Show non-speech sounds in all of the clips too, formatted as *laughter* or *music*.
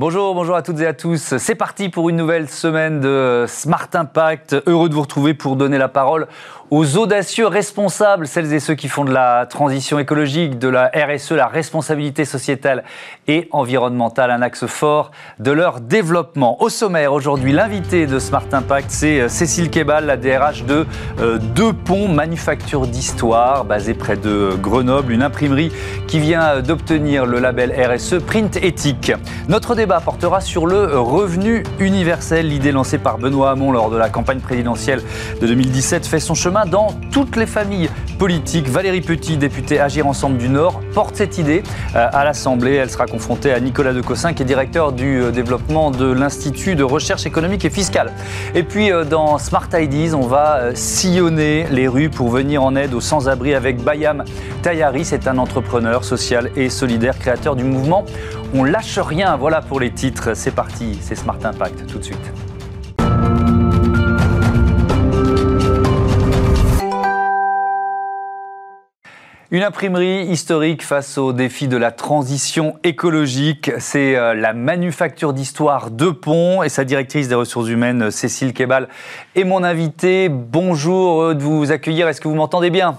Bonjour, bonjour à toutes et à tous. C'est parti pour une nouvelle semaine de Smart Impact. Heureux de vous retrouver pour donner la parole aux audacieux responsables, celles et ceux qui font de la transition écologique, de la RSE, la responsabilité sociétale et environnementale, un axe fort de leur développement. Au sommaire aujourd'hui, l'invité de Smart Impact, c'est euh, Cécile Kebal, la DRH de euh, Deux Ponts Manufacture d'Histoire, basée près de Grenoble, une imprimerie qui vient d'obtenir le label RSE Print Éthique. Notre débat portera sur le revenu universel. L'idée lancée par Benoît Hamon lors de la campagne présidentielle de 2017 fait son chemin dans toutes les familles politiques. Valérie Petit, députée Agir Ensemble du Nord, porte cette idée euh, à l'Assemblée. Elle sera confrontée à Nicolas Decossin, qui est directeur du euh, développement de l'Institut de recherche économique et fiscale. Et puis euh, dans Smart Ideas, on va sillonner les rues pour venir en aide aux sans-abri avec Bayam Tayari. C'est un entrepreneur social et solidaire, créateur du mouvement On lâche rien. Voilà pour les titres. C'est parti, c'est Smart Impact tout de suite. Une imprimerie historique face au défi de la transition écologique. C'est euh, la manufacture d'histoire de Pont et sa directrice des ressources humaines, Cécile Kebal, est mon invitée. Bonjour de vous accueillir. Est-ce que vous m'entendez bien?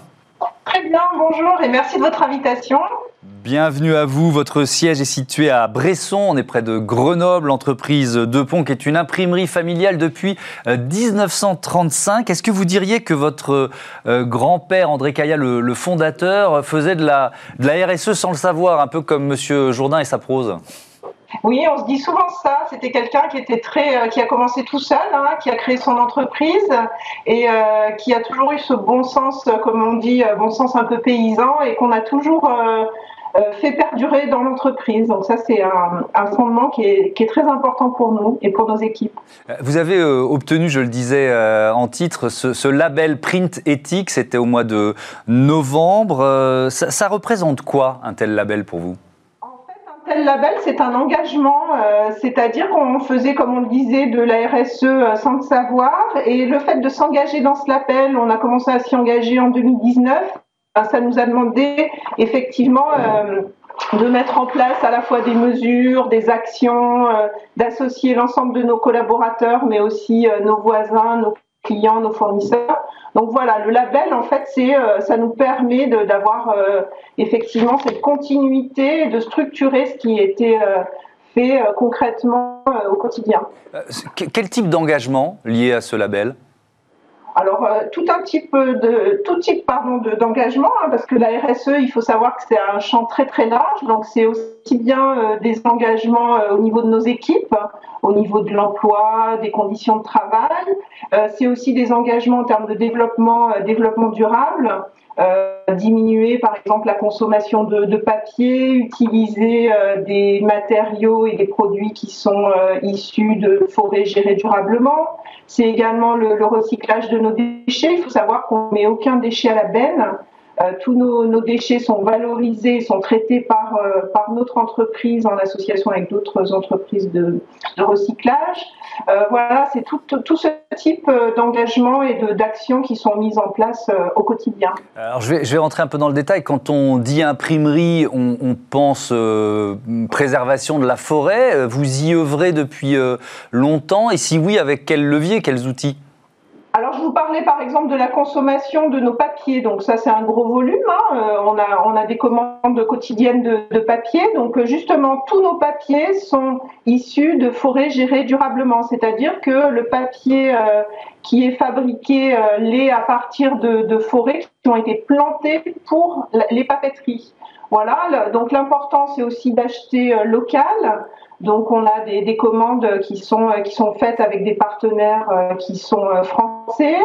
Très bien, bonjour et merci de votre invitation. Bienvenue à vous. Votre siège est situé à Bresson. On est près de Grenoble, entreprise De Pont, qui est une imprimerie familiale depuis 1935. Euh, Est-ce que vous diriez que votre euh, grand-père, André Caillat, le, fondateur, faisait de la, RSE sans le savoir, un peu comme Monsieur Jourdain et sa prose? Oui, on se dit souvent ça. C'était quelqu'un qui était très, euh, qui a commencé tout seul, hein, qui a créé son entreprise et qui a toujours eu ce bon sens, comme on dit, bon sens un peu paysan et qu'on a toujours fait perdurer dans l'entreprise. Donc ça, c'est un, fondement qui est, très important pour nous et pour nos équipes. Vous avez euh, obtenu, je le disais euh, en titre, ce, label Print Éthique, c'était au mois de novembre. Ça, représente quoi un tel label pour vous? En fait, un tel label, c'est un engagement, c'est-à-dire qu'on faisait, comme on le disait, de la RSE sans le savoir. Et le fait de s'engager dans ce label, on a commencé à s'y engager en 2019 ça nous a demandé effectivement euh, de mettre en place à la fois des mesures, des actions, euh, d'associer l'ensemble de nos collaborateurs, mais aussi euh, nos voisins, nos clients, nos fournisseurs. Donc voilà, le label, en fait, c'est, ça nous permet d'avoir effectivement cette continuité, de structurer ce qui était fait concrètement au quotidien. Quel type d'engagement lié à ce label? Alors, euh, tout un type d'engagement, hein, parce que la RSE, il faut savoir que c'est un champ très très large. Donc, c'est aussi bien euh, des engagements euh, au niveau de nos équipes, au niveau de l'emploi, des conditions de travail. c'est aussi des engagements en termes de développement développement durable. Euh, diminuer par exemple la consommation de, de papier, utiliser euh, des matériaux et des produits qui sont euh, issus de forêts gérées durablement. C'est également le, le, recyclage de nos déchets. Il faut savoir qu'on met aucun déchet à la benne. Euh, tous nos, déchets sont valorisés, sont traités par, euh, par notre entreprise en association avec d'autres entreprises de, recyclage. Euh, voilà, c'est tout, tout, ce type d'engagement et d'actions qui sont mises en place au quotidien. Alors je vais, je vais rentrer un peu dans le détail. Quand on dit imprimerie, on, on pense préservation de la forêt. Vous y œuvrez depuis longtemps et si oui, avec quels leviers, quels outils? Alors, je vous parlais par exemple de la consommation de nos papiers. Donc, ça, c'est un gros volume. Hein. Euh, on, a, des commandes quotidiennes de, de papier. Donc, euh, justement, tous nos papiers sont issus de forêts gérées durablement. C'est-à-dire que le papier euh, qui est fabriqué l'est à partir de, forêts qui ont été plantées pour les papeteries. Voilà. Donc, l'important, c'est aussi d'acheter local. Donc on a des, des, commandes qui sont qui sont faites avec des partenaires euh, qui sont euh, français.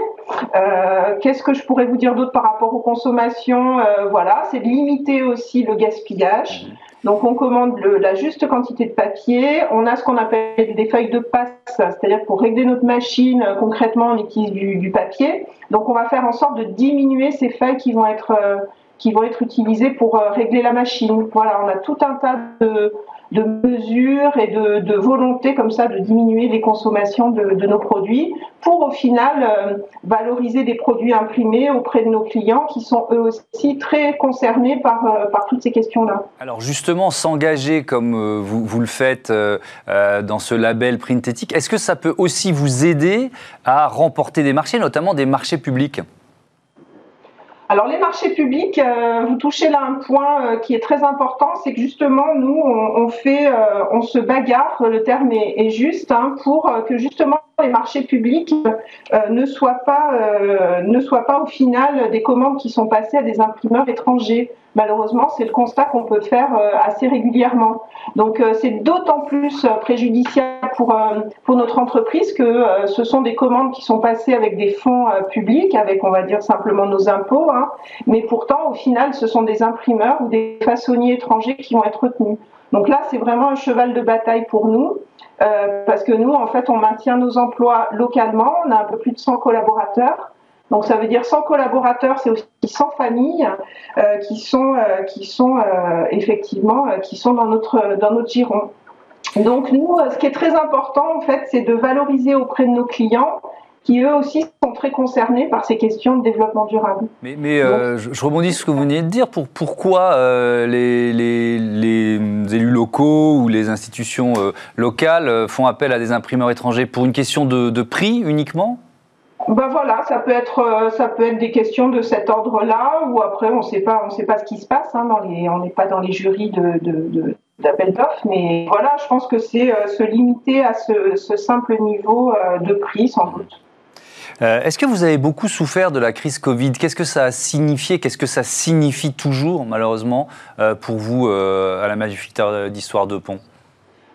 Euh, Qu'est-ce que je pourrais vous dire d'autre par rapport aux consommations euh, Voilà, c'est de limiter aussi le gaspillage. Mmh. Donc on commande le, la juste quantité de papier. On a ce qu'on appelle des feuilles de passe, c'est-à-dire pour régler notre machine, concrètement on utilise du, du, papier. Donc on va faire en sorte de diminuer ces feuilles qui vont être qui vont être utilisées pour régler la machine. Voilà, on a tout un tas de de mesures et de, volonté comme ça de diminuer les consommations de, nos produits pour au final euh, valoriser des produits imprimés auprès de nos clients qui sont eux aussi très concernés par, euh, par toutes ces questions-là. Alors justement, s'engager comme euh, vous, vous, le faites dans ce label Printetic, est-ce que ça peut aussi vous aider à remporter des marchés, notamment des marchés publics? Alors les marchés publics, euh, vous touchez là un point euh, qui est très important, c'est que justement nous on, fait, euh, on se bagarre, le terme est, juste, hein, pour que justement les marchés publics ne soient pas, ne soient pas au final des commandes qui sont passées à des imprimeurs étrangers malheureusement, c'est le constat qu'on peut faire euh, assez régulièrement. Donc, euh, c'est d'autant plus euh, préjudiciable pour, pour notre entreprise que ce sont des commandes qui sont passées avec des fonds publics, avec, on va dire, simplement nos impôts. Hein. mais pourtant, au final, ce sont des imprimeurs ou des façonniers étrangers qui vont être retenus. Donc là, c'est vraiment un cheval de bataille pour nous. parce que nous, en fait, on maintient nos emplois localement. On a un peu plus de 100 collaborateurs. Donc ça veut dire 100 collaborateurs, c'est aussi 100 familles euh, qui sont, euh, qui sont euh, effectivement qui sont dans notre, dans notre giron. Donc nous, ce qui est très important en fait, c'est de valoriser auprès de nos clients qui eux aussi sont très concernés par ces questions de développement durable. Mais, mais je, rebondis sur ce que vous venez de dire. Pour, pourquoi les, les, les, élus locaux ou les institutions locales font appel à des imprimeurs étrangers Pour une question de, de prix uniquement? Ben voilà, ça peut être euh, ça peut être des questions de cet ordre-là, ou après on sait pas on sait pas ce qui se passe. Hein, dans les, on n'est pas dans les jurys de, de, d'appel d'offres, mais voilà, je pense que c'est euh, se limiter à ce, ce simple niveau euh, de prix sans doute. Est-ce que vous avez beaucoup souffert de la crise Covid? Qu'est-ce que ça a signifié? Qu'est-ce que ça signifie toujours, malheureusement, pour vous à la Magnifique d'Histoire de Pont?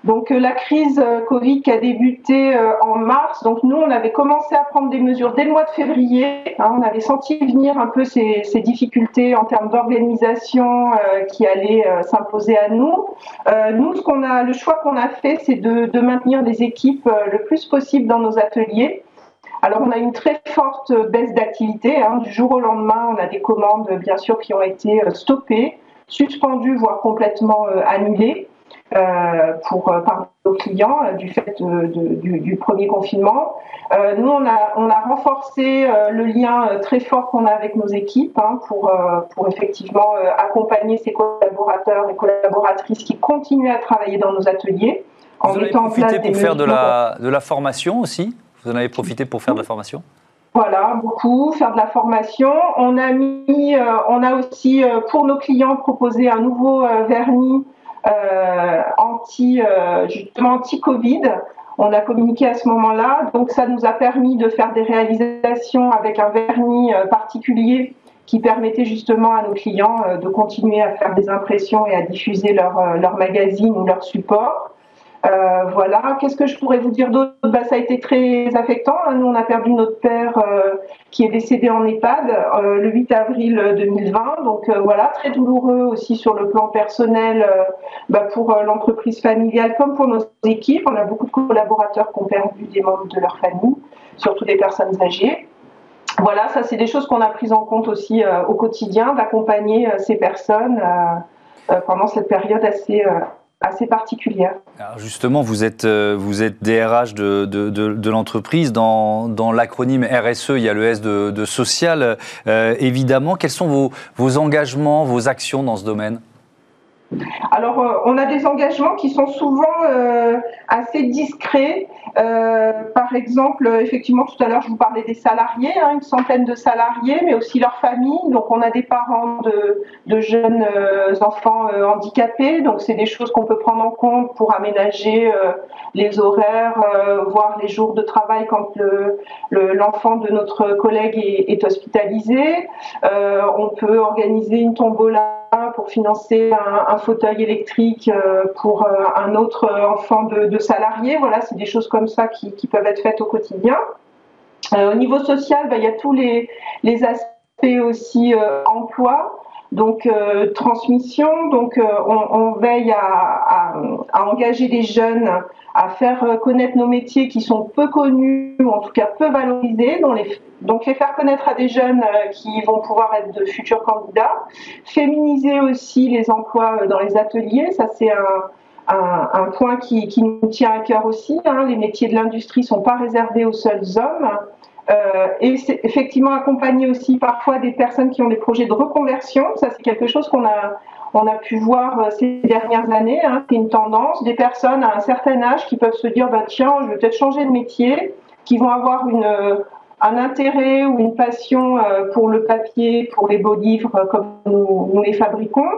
Donc euh, la crise euh, Covid qui a débuté euh, en mars, donc nous on avait commencé à prendre des mesures dès le mois de février. Hein, on avait senti venir un peu ces, difficultés en termes d'organisation qui allaient s'imposer à nous. nous, le choix qu'on a fait, c'est de, maintenir des équipes le plus possible dans nos ateliers. Alors on a une très forte baisse d'activité. Hein. du jour au lendemain, on a des commandes bien sûr qui ont été stoppées, suspendues, voire complètement annulées. Euh, pour euh, par nos clients euh, du fait du, premier confinement. nous, on a, on a renforcé le lien très fort qu'on a avec nos équipes hein, pour, pour effectivement accompagner ces collaborateurs et collaboratrices qui continuent à travailler dans nos ateliers. En Vous en avez profité pour faire de la, de la formation aussi? Vous en avez profité pour faire de la formation? Voilà, beaucoup, faire de la formation. On a mis, on a aussi pour nos clients proposé un nouveau vernis euh, anti, euh, justement anti-Covid. On a communiqué à ce moment-là, donc ça nous a permis de faire des réalisations avec un vernis euh, particulier qui permettait justement à nos clients de continuer à faire des impressions et à diffuser leur, leur magazine ou leur support. Euh, voilà, qu'est-ce que je pourrais vous dire d'autre? Bah, Ça a été très affectant. Hein. Nous, on a perdu notre père euh, qui est décédé en EHPAD euh, le 8 avril 2020. Donc voilà, très douloureux aussi sur le plan personnel bah, pour l'entreprise familiale comme pour nos équipes. On a beaucoup de collaborateurs qui ont perdu des membres de leur famille, surtout des personnes âgées. Voilà, ça c'est des choses qu'on a prises en compte aussi au quotidien, d'accompagner ces personnes pendant cette période assez assez particulière. Justement, vous êtes, euh, vous êtes DRH de, l'entreprise. Dans, l'acronyme RSE, il y a le S de, social. Euh, évidemment, quels sont vos engagements, vos actions dans ce domaine? Alors, euh, on a des engagements qui sont souvent assez discrets. par exemple, effectivement, tout à l'heure, je vous parlais des salariés, hein, une centaine de salariés, mais aussi leurs familles. Donc, on a des parents de, jeunes enfants handicapés. Donc, c'est des choses qu'on peut prendre en compte pour aménager les horaires, voir les jours de travail quand l'enfant de notre collègue est hospitalisé. on peut organiser une tombola pour financer un, fauteuil électrique euh, pour euh, un autre enfant de, salarié. Voilà, c'est des choses comme ça qui, peuvent être faites au quotidien. Euh, au niveau social, bah, il y a tous les, aspects aussi emploi donc transmission. Donc on, veille à, engager des jeunes à faire euh, connaître nos métiers qui sont peu connus ou en tout cas peu valorisés, donc les, faire connaître à des jeunes euh, qui vont pouvoir être de futurs candidats, féminiser aussi les emplois euh, dans les ateliers, ça c'est un, point qui, nous tient à cœur aussi. Hein. Les métiers de l'industrie ne sont pas réservés aux seuls hommes. Et c'est effectivement accompagner aussi parfois des personnes qui ont des projets de reconversion. Ça, c'est quelque chose qu'on a, on a pu voir euh, ces dernières années. Hein. C'est une tendance. Des personnes à un certain âge qui peuvent se dire, bah, tiens, je vais peut-être changer de métier, qui vont avoir une, un intérêt ou une passion euh, pour le papier, pour les beaux livres comme nous les fabriquons.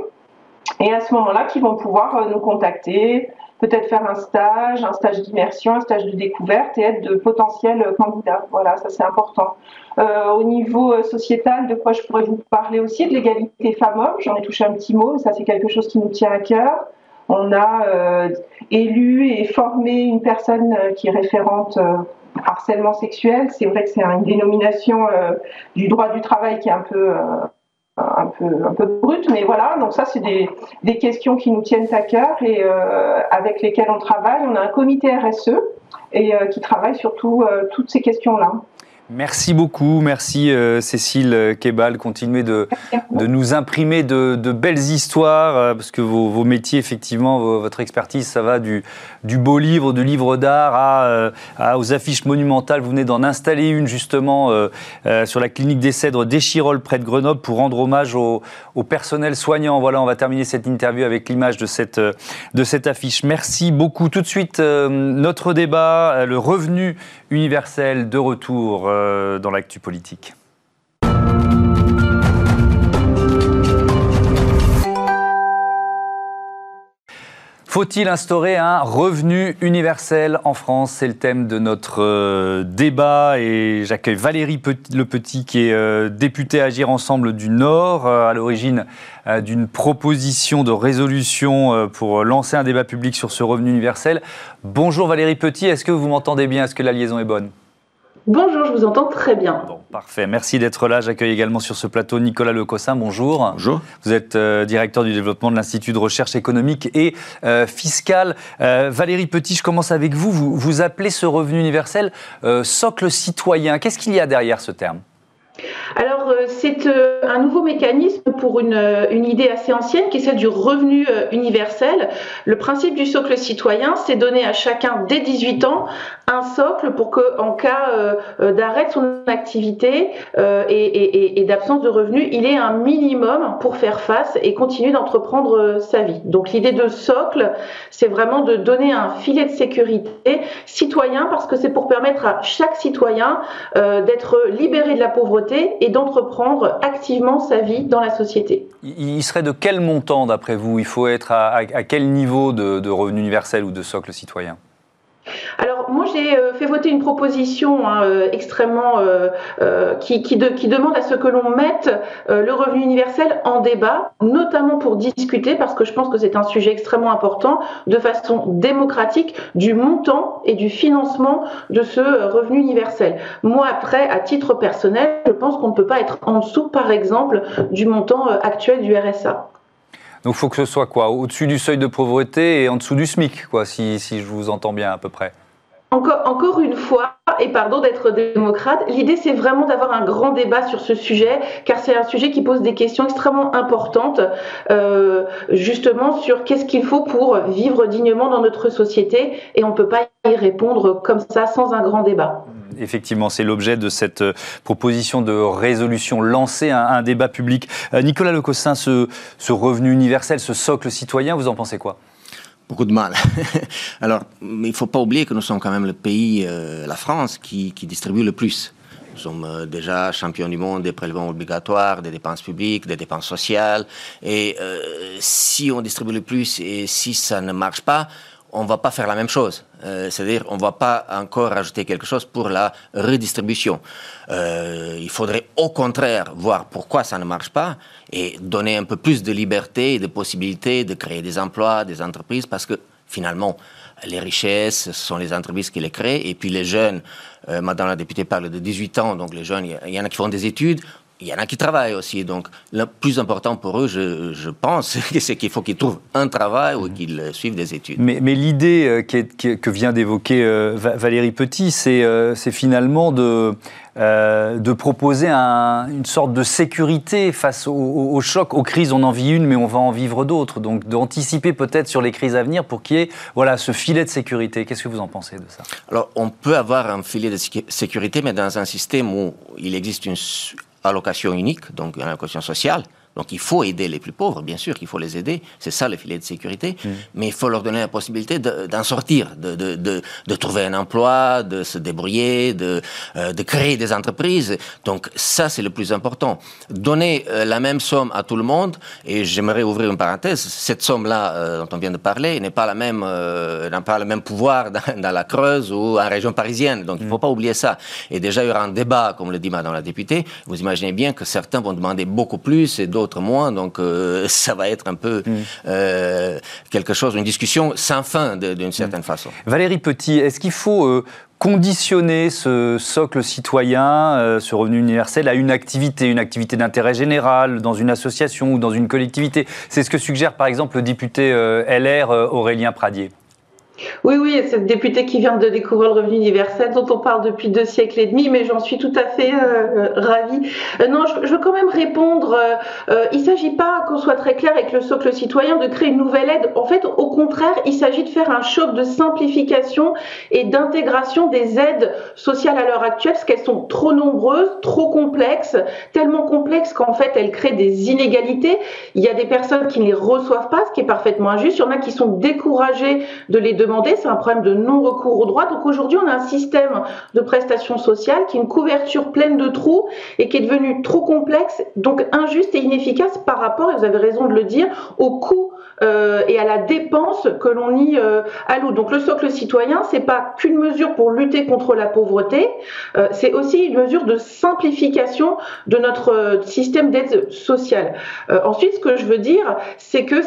Et à ce moment-là, qui vont pouvoir nous contacter, peut-être faire un stage, un stage d'immersion, un stage de découverte et être de potentiels candidats. Voilà, ça c'est important. Euh, au niveau euh, sociétal, de quoi je pourrais vous parler aussi De l'égalité femmes-hommes, j'en ai touché un petit mot, mais ça c'est quelque chose qui nous tient à cœur. On a euh, élu et formé une personne qui est référente harcèlement sexuel. C'est vrai que c'est une dénomination du droit du travail qui est un peu un peu, un peu mais voilà, donc ça c'est des, questions qui nous tiennent à cœur et euh, avec lesquelles on travaille. On a un comité RSE et euh, qui travaille sur euh, toutes ces questions-là. Merci beaucoup, merci euh, Cécile Kebal. Continuez de, nous imprimer de, belles histoires, euh, parce que vos, métiers, effectivement, votre expertise, ça va du, beau livre, du livre d'art euh, à, aux affiches monumentales. Vous venez d'en installer une justement sur la clinique des Cèdres d'Échirol près de Grenoble pour rendre hommage au, personnel soignant. Voilà, on va terminer cette interview avec l'image de cette affiche. Merci beaucoup. Tout de suite, notre débat, le revenu universel de retour euh, dans l'actu politique. Faut-il instaurer un revenu universel en France? C'est le thème de notre euh, débat et j'accueille Valérie Le Petit qui est euh, députée Agir Ensemble du Nord, à l'origine d'une proposition de résolution pour lancer un débat public sur ce revenu universel. Bonjour Valérie Petit, est-ce que vous m'entendez bien? Est-ce que la liaison est bonne? Bonjour, je vous entends très bien. Bon, parfait. Merci d'être là. J'accueille également sur ce plateau Nicolas Lecossin. Bonjour. Bonjour. Vous êtes euh, directeur du développement de l'Institut de recherche économique et euh, fiscale. Euh, Valérie Petit, je commence avec vous. vous. Vous appelez ce revenu universel socle citoyen. Qu'est-ce qu'il y a derrière ce terme? Alors, euh, c'est euh, un nouveau mécanisme pour une, euh, une, idée assez ancienne qui est celle du revenu universel. Le principe du socle citoyen, c'est donner à chacun dès 18 ans un socle pour que, en cas d'arrêt de son activité et, et, et d'absence de revenus, il ait un minimum pour faire face et continuer d'entreprendre sa vie. Donc, l'idée de socle, c'est vraiment de donner un filet de sécurité citoyen parce que c'est pour permettre à chaque citoyen d'être libéré de la pauvreté et d'entreprendre activement sa vie dans la société. Il serait de quel montant, d'après vous? Il faut être à, quel niveau de, de revenu universel ou de socle citoyen? Alors j'ai euh, fait voter une proposition hein, euh, extrêmement euh, qui, demande à ce que l'on mette le revenu universel en débat, notamment pour discuter, parce que je pense que c'est un sujet extrêmement important, de façon démocratique, du montant et du financement de ce revenu universel. Moi après, à titre personnel, je pense qu'on ne peut pas être en dessous, par exemple, du montant actuel du RSA. Donc il faut que ce soit quoi? Au-dessus du seuil de pauvreté et en dessous du SMIC, quoi, si je vous entends bien à peu près? Encore, une fois, et pardon d'être démocrate, l'idée c'est vraiment d'avoir un grand débat sur ce sujet, car c'est un sujet qui pose des questions extrêmement importantes, euh, justement sur qu'est-ce qu'il faut pour vivre dignement dans notre société, et on ne peut pas y répondre comme ça sans un grand débat. Effectivement, c'est l'objet de cette euh, proposition de résolution, lancer un, débat public. Euh, Nicolas Lecossin, ce revenu universel, ce socle citoyen, vous en pensez quoi? Beaucoup de mal. *laughs* Alors, il ne faut pas oublier que nous sommes quand même le pays, euh, la France, qui, distribue le plus. Nous sommes euh, déjà champions du monde des prélèvements obligatoires, des dépenses publiques, des dépenses sociales. Et euh, si on distribue le plus et si ça ne marche pas, on va pas faire la même chose. Euh, c'est-à-dire, on va pas encore rajouter quelque chose pour la redistribution. Euh, il faudrait au contraire voir pourquoi ça ne marche pas et donner un peu plus de liberté et de possibilités de créer des emplois, des entreprises, parce que finalement, les richesses, ce sont les entreprises qui les créent. Et puis les jeunes, euh, Madame la députée parle de 18 ans, donc les jeunes, il y en a qui font des études il y en a qui travaillent aussi. Donc, le plus important pour eux, je, pense, *laughs* c'est qu'il faut qu'ils trouvent un travail ou qu'ils suivent des études. Mais, l'idée euh, que vient d'évoquer euh, Valérie Petit, c'est euh, finalement de, de proposer une sorte de sécurité face aux chocs, aux crises. On en vit une, mais on va en vivre d'autres. Donc, d'anticiper peut-être sur les crises à venir pour qu'il y ait voilà, ce filet de sécurité. Qu'est-ce que vous en pensez de ça? Alors, on peut avoir un filet de sécurité, mais dans un système où il existe une allocation unique, donc une allocation sociale, donc il faut aider les plus pauvres, bien sûr qu'il faut les aider, c'est ça le filet de sécurité, mm. mais il faut leur donner la possibilité d'en sortir, de, de, de, trouver un emploi, de se débrouiller, de, euh, de créer des entreprises. Donc ça, c'est le plus important. Donner euh, la même somme à tout le monde, et j'aimerais ouvrir une parenthèse, cette somme-là euh, dont on vient de parler n'est pas la même, n'a pas le même pouvoir *laughs* dans, la Creuse ou en région parisienne. Donc il ne faut mm. pas oublier ça. Et déjà, il y aura un débat, comme le dit Madame la députée. Vous imaginez bien que certains vont demander beaucoup plus et d'autres moins. Donc euh, *laughs* ça va être un peu mm. euh, quelque chose, une discussion sans fin d'une certaine mm. façon. Valérie Petit, est-ce qu'il faut euh, conditionner ce socle citoyen, ce revenu universel, à une activité, une activité d'intérêt général, dans une association ou dans une collectivité? C'est ce que suggère par exemple le député LR Aurélien Pradier. Oui, oui, cette députée qui vient de découvrir le revenu universel dont on parle depuis deux siècles et demi, mais j'en suis tout à fait euh, euh, ravie. Euh, non, je, veux quand même répondre. il ne s'agit pas, qu'on soit très clair avec le socle citoyen, de créer une nouvelle aide. En fait, au contraire, il s'agit de faire un choc de simplification et d'intégration des aides sociales à l'heure actuelle, parce qu'elles sont trop nombreuses, trop complexes, tellement complexes qu'en fait, elles créent des inégalités. Il y a des personnes qui ne les reçoivent pas, ce qui est parfaitement injuste. Il y en a qui sont découragées de les demander c'est un problème de non-recours aux droits. Donc aujourd'hui, on a un système de prestations sociales qui est une couverture pleine de trous et qui est devenu trop complexe, donc injuste et inefficace par rapport, et vous avez raison de le dire, au coût euh, et à la dépense que l'on y euh, alloue. Donc le socle citoyen, c'est pas qu'une mesure pour lutter contre la pauvreté, euh, c'est aussi une mesure de simplification de notre système d'aide sociale. Ensuite, ce que je veux dire, c'est que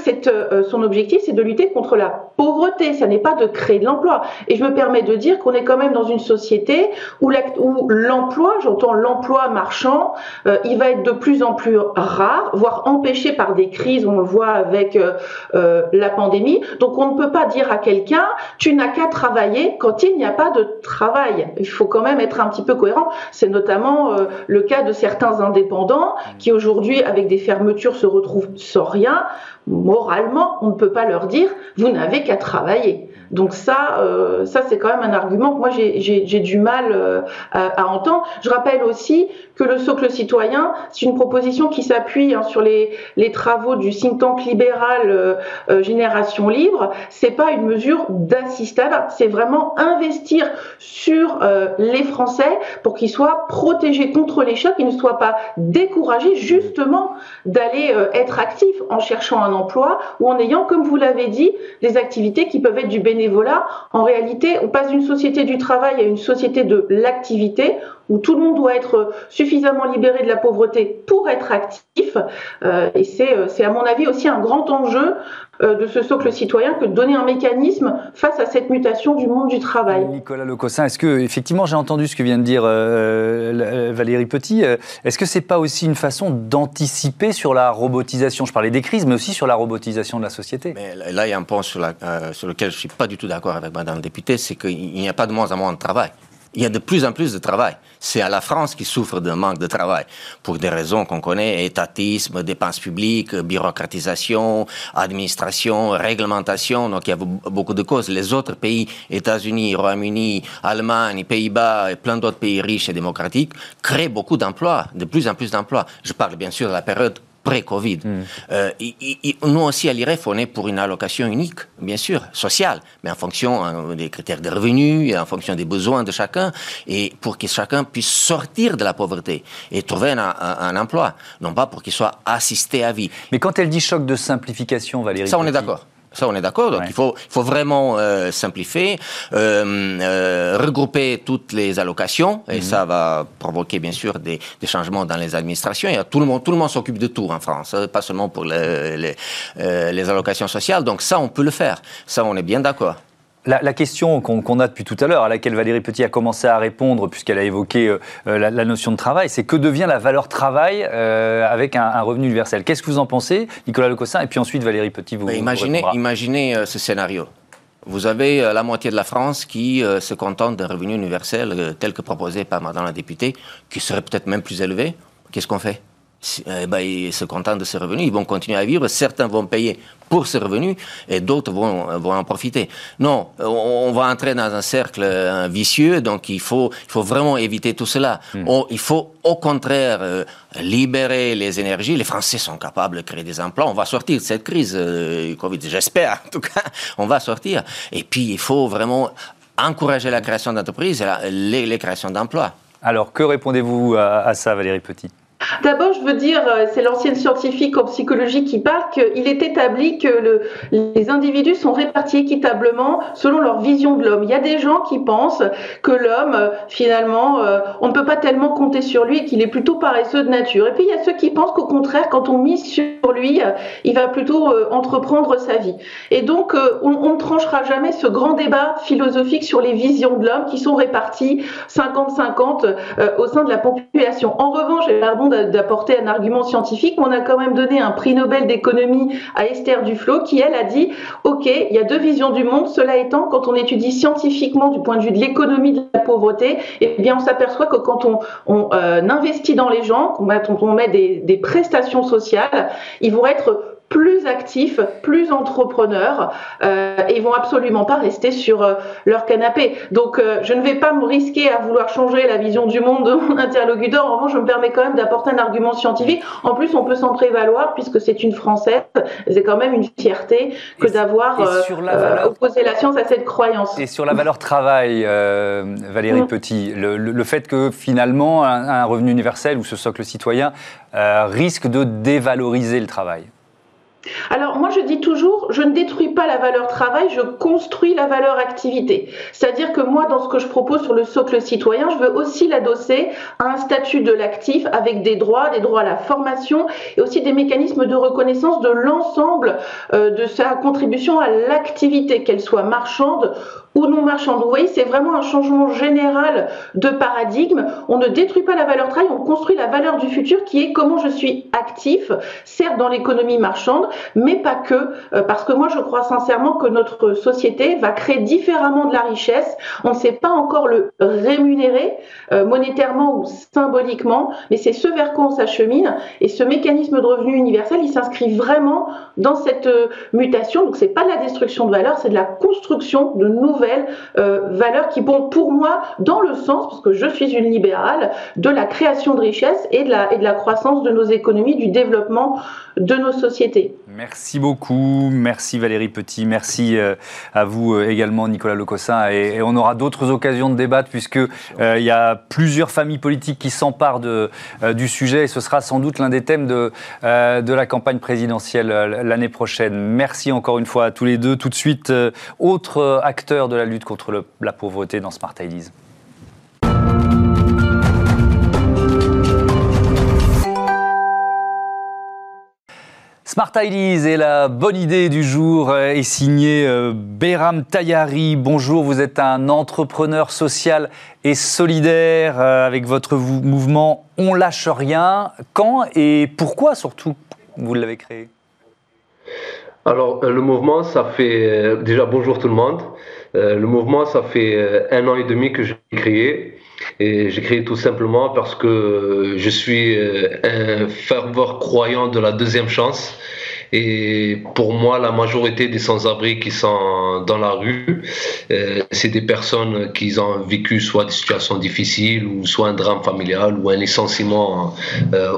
son objectif, c'est de lutter contre la pauvreté. Ça n'est pas de créer de l'emploi. Et je me permets de dire qu'on est quand même dans une société où l'emploi, j'entends l'emploi marchand, il va être de plus en plus rare, voire empêché par des crises. On le voit avec euh, la pandémie. Donc on ne peut pas dire à quelqu'un tu n'as qu'à travailler quand il n'y a pas de travail. Il faut quand même être un petit peu cohérent. C'est notamment euh, le cas de certains indépendants qui aujourd'hui avec des fermetures se retrouvent sans rien. Moralement, on ne peut pas leur dire vous n'avez qu'à travailler. Donc ça, euh, ça c'est quand même un argument que moi j'ai du mal à, entendre. Je rappelle aussi que le socle citoyen, c'est une proposition qui s'appuie hein, sur les, travaux du think tank libéral euh, euh, Génération Libre. C'est pas une mesure d'assistanat, c'est vraiment investir sur euh, les Français pour qu'ils soient protégés contre les chocs, qu'ils ne soient pas découragés justement d'aller être actifs en cherchant un emploi ou en ayant, comme vous l'avez dit, des activités qui peuvent être du bénévolat. En réalité, on passe d'une société du travail à une société de l'activité où tout le monde doit être suffisamment libéré de la pauvreté pour être actif. Euh, et euh, c'est, à mon avis, aussi un grand enjeu euh, de ce socle citoyen que de donner un mécanisme face à cette mutation du monde du travail. Nicolas Lecossin, est-ce que, effectivement, j'ai entendu ce que vient de dire Valérie Petit, est-ce que c'est pas aussi une façon d'anticiper sur la robotisation? Je parlais des crises, mais aussi sur la robotisation de la société. Mais là, il y a un point sur, sur lequel je ne suis pas du tout d'accord avec Madame la députée, c'est qu'il n'y a pas de moins en moins de travail il y a de plus en plus de travail. C'est à la France qui souffre d'un manque de travail, pour des raisons qu'on connaît, étatisme, dépenses publiques, bureaucratisation, administration, réglementation, donc il y a beaucoup de causes. Les autres pays, États-Unis, Royaume-Uni, Allemagne, Pays-Bas et plein d'autres pays riches et démocratiques, créent beaucoup d'emplois, de plus en plus d'emplois. Je parle bien sûr de la période pré-Covid. Hmm. Euh, nous aussi, à l'IREF, on est pour une allocation unique, bien sûr, sociale, mais en fonction hein, des critères de revenus, en fonction des besoins de chacun, et pour que chacun puisse sortir de la pauvreté et trouver un, emploi, non pas pour qu'il soit assisté à vie. Mais quand elle dit choc de simplification, Valérie... Ça, on est d'accord. Ça, on est d'accord. Donc, il, faut, faut vraiment euh, simplifier, euh, euh, regrouper toutes les allocations, et mhm. ça va provoquer, bien sûr, des, des, changements dans les administrations. Et tout le monde, tout le monde s'occupe de tout en France, hein, pas seulement pour les, les, les, allocations sociales. Donc, ça, on peut le faire. Ça, on est bien d'accord. La, question qu'on a depuis tout à l'heure, à laquelle Valérie Petit a commencé à répondre, puisqu'elle a évoqué euh, la, notion de travail, c'est que devient la valeur travail euh, avec un, revenu universel Qu'est-ce que vous en pensez, Nicolas Lecossin Et puis ensuite, Valérie Petit, vous, imaginez, vous imaginez euh, ce scénario. Vous avez la moitié de la France qui se contente d'un revenu universel tel que proposé par Madame la députée, qui serait peut-être même plus élevé. Qu'est-ce qu'on fait? Eh ben, ils se contentent de ces revenus, ils vont continuer à vivre. Certains vont payer pour ces revenus et d'autres vont, vont en profiter. Non, on, va entrer dans un cercle vicieux, donc il faut, il faut vraiment éviter tout cela. Hmm. il faut au contraire euh, libérer les énergies. Les Français sont capables de créer des emplois. On va sortir de cette crise euh, Covid, j'espère en tout cas. On va sortir. Et puis il faut vraiment encourager la création d'entreprises et les, les créations d'emplois. Alors que répondez-vous à ça, Valérie Petit? D'abord, je veux dire, euh, c'est l'ancienne scientifique en psychologie qui parle qu'il est établi que le, les individus sont répartis équitablement selon leur vision de l'homme. Il y a des gens qui pensent que l'homme, euh, finalement, euh, on ne peut pas tellement compter sur lui et qu'il est plutôt paresseux de nature. Et puis, il y a ceux qui pensent qu'au contraire, quand on mise sur lui, il va plutôt entreprendre sa vie. Et donc, on, ne tranchera jamais ce grand débat philosophique sur les visions de l'homme qui sont réparties 50-50 au sein de la population. En revanche, pardon d'apporter un argument scientifique, mais on a quand même donné un prix Nobel d'économie à Esther Duflo qui, elle, a dit, OK, il y a deux visions du monde. Cela étant, quand on étudie scientifiquement du point de vue de l'économie de la pauvreté, eh bien, on s'aperçoit que quand on, euh, investit dans les gens, quand on met des, des prestations sociales, ils vont être plus actifs, plus entrepreneurs, euh, et ils vont absolument pas rester sur euh, leur canapé. Donc, euh, je ne vais pas me risquer à vouloir changer la vision du monde de mon *laughs* interlocuteur. En revanche, je me permets quand même d'apporter un argument scientifique. En plus, on peut s'en prévaloir puisque c'est une Française. C'est quand même une fierté que d'avoir opposé la science à cette croyance. Et sur la valeur travail, Valérie mm. Petit, le, fait que finalement un, un, revenu universel ou ce socle citoyen risque de dévaloriser le travail. Alors moi je dis toujours, je ne détruis pas la valeur travail, je construis la valeur activité. C'est-à-dire que moi dans ce que je propose sur le socle citoyen, je veux aussi l'adosser à un statut de l'actif avec des droits, des droits à la formation et aussi des mécanismes de reconnaissance de l'ensemble euh, de sa contribution à l'activité, qu'elle soit marchande ou non marchande. Vous voyez, c'est vraiment un changement général de paradigme. On ne détruit pas la valeur travail, on construit la valeur du futur qui est comment je suis actif, certes dans l'économie marchande, mais pas que, euh, parce que moi je crois sincèrement que notre société va créer différemment de la richesse. On ne sait pas encore le rémunérer euh, monétairement ou symboliquement, mais c'est ce vers quoi on s'achemine. Et ce mécanisme de revenu universel, il s'inscrit vraiment dans cette euh, mutation. Donc c'est pas de la destruction de valeur, c'est de la construction de nouveaux euh, valeurs qui vont pour moi dans le sens, parce que je suis une libérale, de la création de richesses et de la, et de la croissance de nos économies, du développement de nos sociétés. Merci beaucoup, merci Valérie Petit, merci euh, à vous euh, également Nicolas Lecossin et, on aura d'autres occasions de débattre puisque il y a plusieurs familles politiques qui s'emparent de, du sujet et ce sera sans doute l'un des thèmes de, de la campagne présidentielle l'année prochaine. Merci encore une fois à tous les deux. Tout de suite, autre acteur de la lutte contre la pauvreté dans Smart Ideas. Smart Ideas et la bonne idée du jour est signée euh, Béram Tayari. Bonjour, vous êtes un entrepreneur social et solidaire euh, avec votre mouvement On lâche rien. Quand et pourquoi surtout vous l'avez créé? Alors euh, le mouvement, ça fait déjà bonjour tout le monde. Euh, le mouvement, ça fait euh, un an et demi que j'ai créé. Et j'ai créé tout simplement parce que je suis euh, un ferveur croyant de la deuxième chance. Et pour moi, la majorité des sans-abri qui sont dans la rue, c'est des personnes qui ont vécu soit des situations difficiles, ou soit un drame familial, ou un licenciement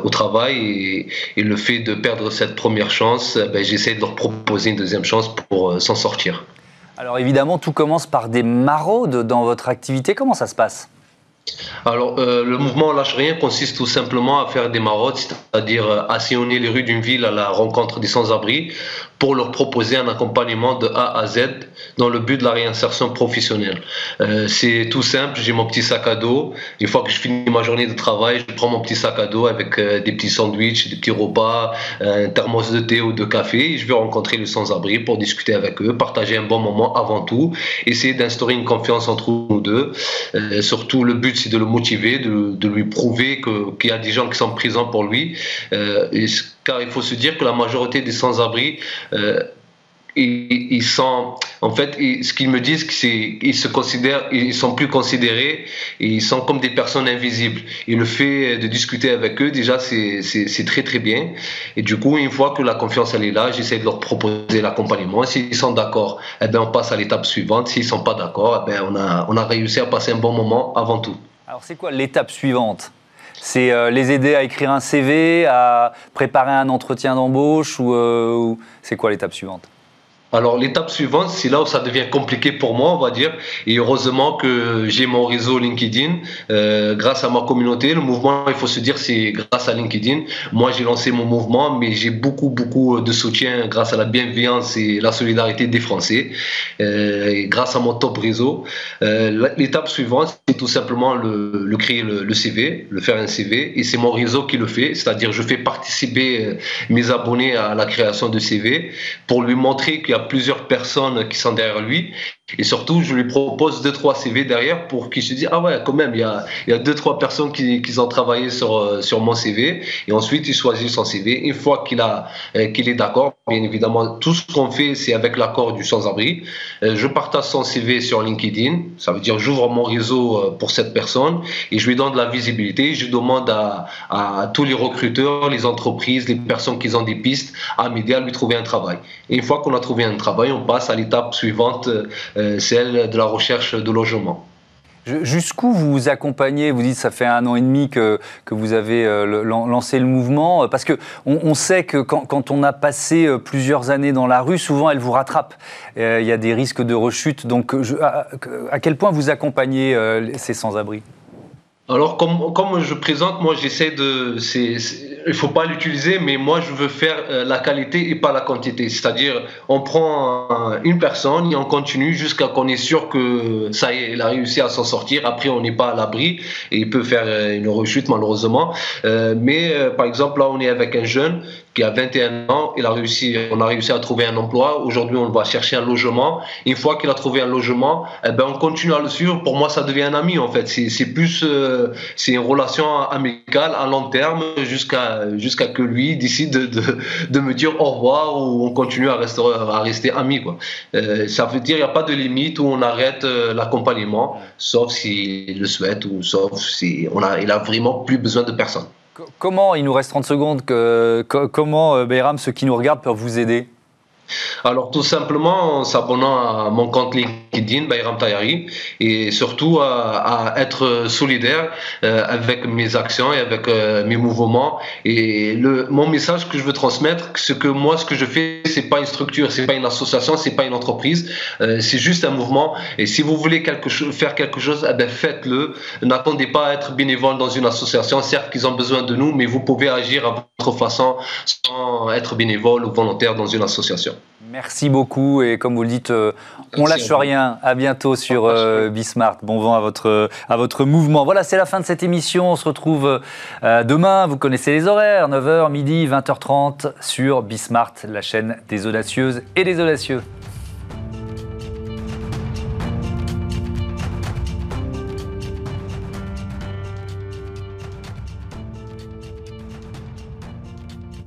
au travail. Et, le fait de perdre cette première chance, ben, j'essaie de leur proposer une deuxième chance pour s'en sortir. Alors évidemment, tout commence par des maraudes dans votre activité. Comment ça se passe? Alors, euh, le mouvement Lâche Rien consiste tout simplement à faire des maraudes, c'est-à-dire à euh, sillonner les rues d'une ville à la rencontre des sans-abri pour leur proposer un accompagnement de A à Z dans le but de la réinsertion professionnelle. Euh, c'est tout simple, j'ai mon petit sac à dos. Une fois que je finis ma journée de travail, je prends mon petit sac à dos avec euh, des petits sandwichs, des petits repas, un thermos de thé ou de café. Je vais rencontrer les sans-abri pour discuter avec eux, partager un bon moment avant tout, essayer d'instaurer une confiance entre nous deux. Euh, surtout, le but, c'est de le motiver, de, de lui prouver qu'il y a des gens qui sont présents pour lui. Euh, car il faut se dire que la majorité des sans-abri euh, ils, en fait, ce qu'ils me disent, c'est qu'ils se considèrent, ils sont plus considérés, ils sont comme des personnes invisibles. Et le fait de discuter avec eux, déjà, c'est très très bien. Et du coup, une fois que la confiance est là, j'essaie de leur proposer l'accompagnement. S'ils sont d'accord, eh ben, on passe à l'étape suivante. S'ils sont pas d'accord, eh ben, on a réussi à passer un bon moment avant tout. Alors, c'est quoi l'étape suivante? C'est euh, les aider à écrire un CV, à préparer un entretien d'embauche ou euh, c'est quoi l'étape suivante? Alors l'étape suivante, c'est là où ça devient compliqué pour moi, on va dire. Et heureusement que j'ai mon réseau LinkedIn, euh, grâce à ma communauté. Le mouvement, il faut se dire, c'est grâce à LinkedIn. Moi, j'ai lancé mon mouvement, mais j'ai beaucoup, beaucoup de soutien grâce à la bienveillance et la solidarité des Français, euh, grâce à mon top réseau. Euh, l'étape suivante, c'est tout simplement le, créer le, le, CV, le faire un CV, et c'est mon réseau qui le fait. C'est-à-dire, je fais participer mes abonnés à la création de CV pour lui montrer qu'il y a plusieurs personnes qui sont derrière lui et surtout, je lui propose deux, trois CV derrière pour qu'il se dise Ah ouais, quand même, il y a, il y a deux, trois personnes qui, qui ont travaillé sur, euh, sur mon CV. Et ensuite, il choisit son CV. Une fois qu'il a euh, qu'il est d'accord, bien évidemment, tout ce qu'on fait, c'est avec l'accord du sans-abri. Euh, je partage son CV sur LinkedIn. Ça veut dire j'ouvre mon réseau pour cette personne et je lui donne de la visibilité. Je demande à, à tous les recruteurs, les entreprises, les personnes qui ont des pistes à m'aider à lui trouver un travail. Une fois qu'on a trouvé un travail, on passe à l'étape suivante celle de la recherche de logement. Jusqu'où vous accompagnez? Vous dites ça fait un an et demi que, que vous avez euh, lancé le mouvement, parce que on, sait que quand, on a passé euh, plusieurs années dans la rue, souvent elle vous rattrape. Il y a des risques de rechute. Donc, à, quel point vous accompagnez ces sans-abri? Alors, comme, comme je présente, moi, j'essaie de. il ne faut pas l'utiliser, mais moi, je veux faire euh, la qualité et pas la quantité. C'est-à-dire, on prend une personne et on continue jusqu'à qu'on est sûr que ça y est, il a réussi à s'en sortir. Après, on n'est pas à l'abri et il peut faire euh, une rechute, malheureusement. Euh, mais, par exemple, là, on est avec un jeune qui a 21 ans, il a réussi, on a réussi à trouver un emploi. Aujourd'hui, on va chercher un logement. Une fois qu'il a trouvé un logement, eh ben, on continue à le suivre. Pour moi, ça devient un ami, en fait. C'est plus, euh, c'est une relation amicale à long terme jusqu'à jusqu'à que lui décide de, de, de, me dire au revoir ou on continue à rester, à rester amis. Euh, ça veut dire, il n'y a pas de limite où on arrête euh, l'accompagnement, sauf s'il le souhaite ou sauf si on a, il a vraiment plus besoin de personne. Comment, il nous reste 30 secondes, que, comment, euh, Bayram, ceux qui nous regardent peuvent vous aider? Alors tout simplement en s'abonnant à mon compte LinkedIn, Bayram Tayari, et surtout à, être solidaire euh, avec mes actions et avec euh, mes mouvements. Et le, mon message que je veux transmettre, c'est que moi ce que je fais, c'est pas une structure, c'est pas une association, c'est pas une entreprise, euh, c'est juste un mouvement. Et si vous voulez faire quelque chose, eh ben faites-le. N'attendez pas à être bénévole dans une association. Certes qu'ils ont besoin de nous, mais vous pouvez agir à votre façon sans être bénévole ou volontaire dans une association. Merci beaucoup et comme vous le dites, euh, on lâche rien. À bientôt sur euh, Bismart. Bon vent à votre, à votre mouvement. Voilà, c'est la fin de cette émission. On se retrouve euh, demain. Vous connaissez les horaires 9h, midi, 20h30 sur Bismart, la chaîne des audacieuses et des audacieux.